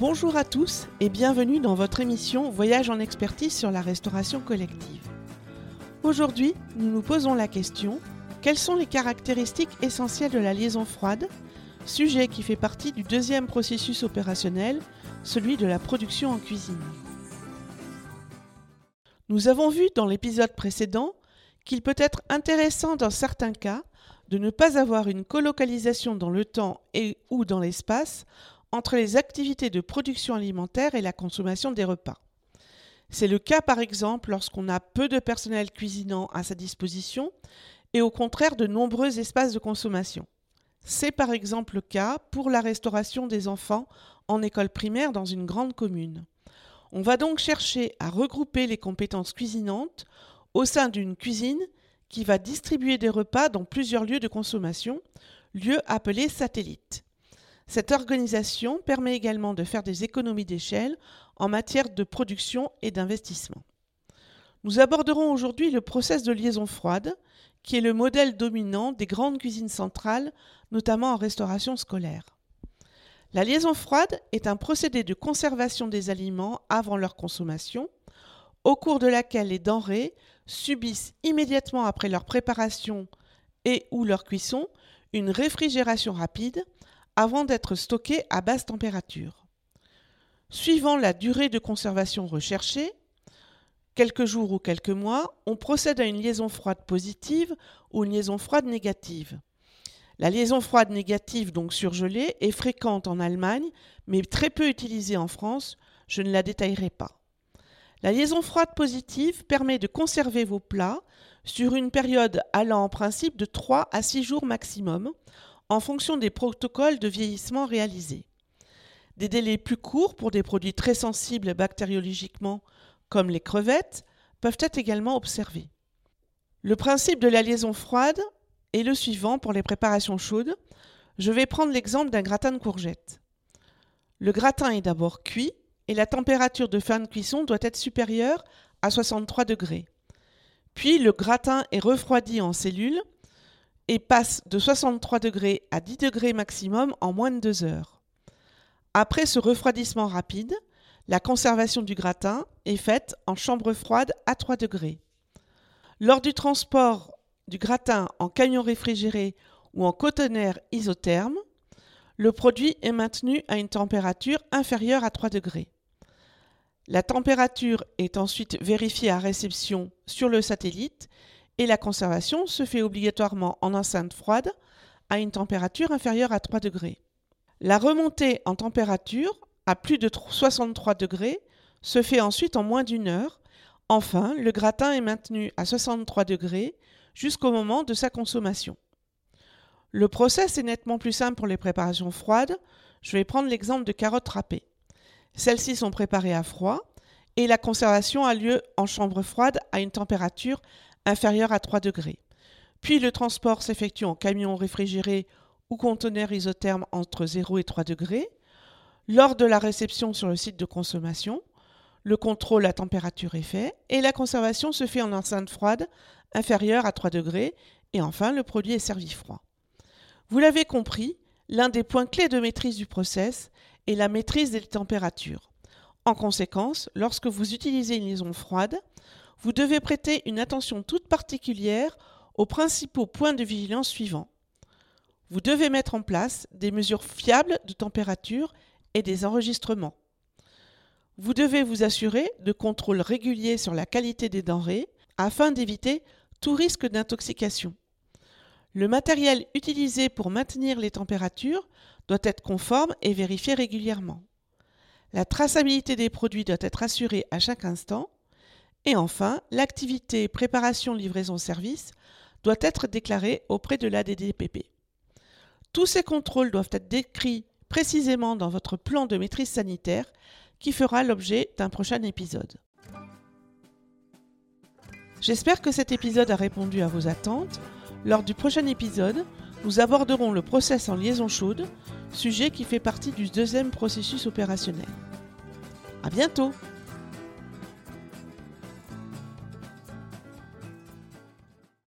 Bonjour à tous et bienvenue dans votre émission Voyage en expertise sur la restauration collective. Aujourd'hui, nous nous posons la question quelles sont les caractéristiques essentielles de la liaison froide Sujet qui fait partie du deuxième processus opérationnel, celui de la production en cuisine. Nous avons vu dans l'épisode précédent qu'il peut être intéressant dans certains cas de ne pas avoir une colocalisation dans le temps et ou dans l'espace entre les activités de production alimentaire et la consommation des repas. C'est le cas par exemple lorsqu'on a peu de personnel cuisinant à sa disposition et au contraire de nombreux espaces de consommation. C'est par exemple le cas pour la restauration des enfants en école primaire dans une grande commune. On va donc chercher à regrouper les compétences cuisinantes au sein d'une cuisine qui va distribuer des repas dans plusieurs lieux de consommation, lieux appelés satellites. Cette organisation permet également de faire des économies d'échelle en matière de production et d'investissement. Nous aborderons aujourd'hui le process de liaison froide, qui est le modèle dominant des grandes cuisines centrales, notamment en restauration scolaire. La liaison froide est un procédé de conservation des aliments avant leur consommation, au cours de laquelle les denrées subissent immédiatement après leur préparation et ou leur cuisson une réfrigération rapide avant d'être stockées à basse température. Suivant la durée de conservation recherchée, quelques jours ou quelques mois, on procède à une liaison froide positive ou une liaison froide négative. La liaison froide négative, donc surgelée, est fréquente en Allemagne, mais très peu utilisée en France. Je ne la détaillerai pas. La liaison froide positive permet de conserver vos plats sur une période allant en principe de 3 à 6 jours maximum, en fonction des protocoles de vieillissement réalisés. Des délais plus courts pour des produits très sensibles bactériologiquement, comme les crevettes, peuvent être également observés. Le principe de la liaison froide est le suivant pour les préparations chaudes. Je vais prendre l'exemple d'un gratin de courgettes. Le gratin est d'abord cuit et la température de fin de cuisson doit être supérieure à 63 degrés. Puis le gratin est refroidi en cellules et passe de 63 degrés à 10 degrés maximum en moins de 2 heures. Après ce refroidissement rapide, la conservation du gratin est faite en chambre froide à 3 degrés. Lors du transport du gratin en camion réfrigéré ou en conteneur isotherme, le produit est maintenu à une température inférieure à 3 degrés. La température est ensuite vérifiée à réception sur le satellite la conservation se fait obligatoirement en enceinte froide à une température inférieure à 3 degrés. La remontée en température à plus de 63 degrés se fait ensuite en moins d'une heure. Enfin, le gratin est maintenu à 63 degrés jusqu'au moment de sa consommation. Le process est nettement plus simple pour les préparations froides. Je vais prendre l'exemple de carottes râpées. Celles-ci sont préparées à froid et la conservation a lieu en chambre froide à une température inférieure à 3 degrés. Puis le transport s'effectue en camion réfrigéré ou conteneur isotherme entre 0 et 3 degrés. Lors de la réception sur le site de consommation, le contrôle à température est fait et la conservation se fait en enceinte froide inférieure à 3 degrés et enfin le produit est servi froid. Vous l'avez compris, l'un des points clés de maîtrise du process est la maîtrise des températures. En conséquence, lorsque vous utilisez une liaison froide, vous devez prêter une attention toute particulière aux principaux points de vigilance suivants. Vous devez mettre en place des mesures fiables de température et des enregistrements. Vous devez vous assurer de contrôles réguliers sur la qualité des denrées afin d'éviter tout risque d'intoxication. Le matériel utilisé pour maintenir les températures doit être conforme et vérifié régulièrement. La traçabilité des produits doit être assurée à chaque instant et enfin, l'activité préparation-livraison-service doit être déclarée auprès de l'ADDPP. Tous ces contrôles doivent être décrits précisément dans votre plan de maîtrise sanitaire qui fera l'objet d'un prochain épisode. J'espère que cet épisode a répondu à vos attentes. Lors du prochain épisode, nous aborderons le process en liaison chaude, sujet qui fait partie du deuxième processus opérationnel. À bientôt!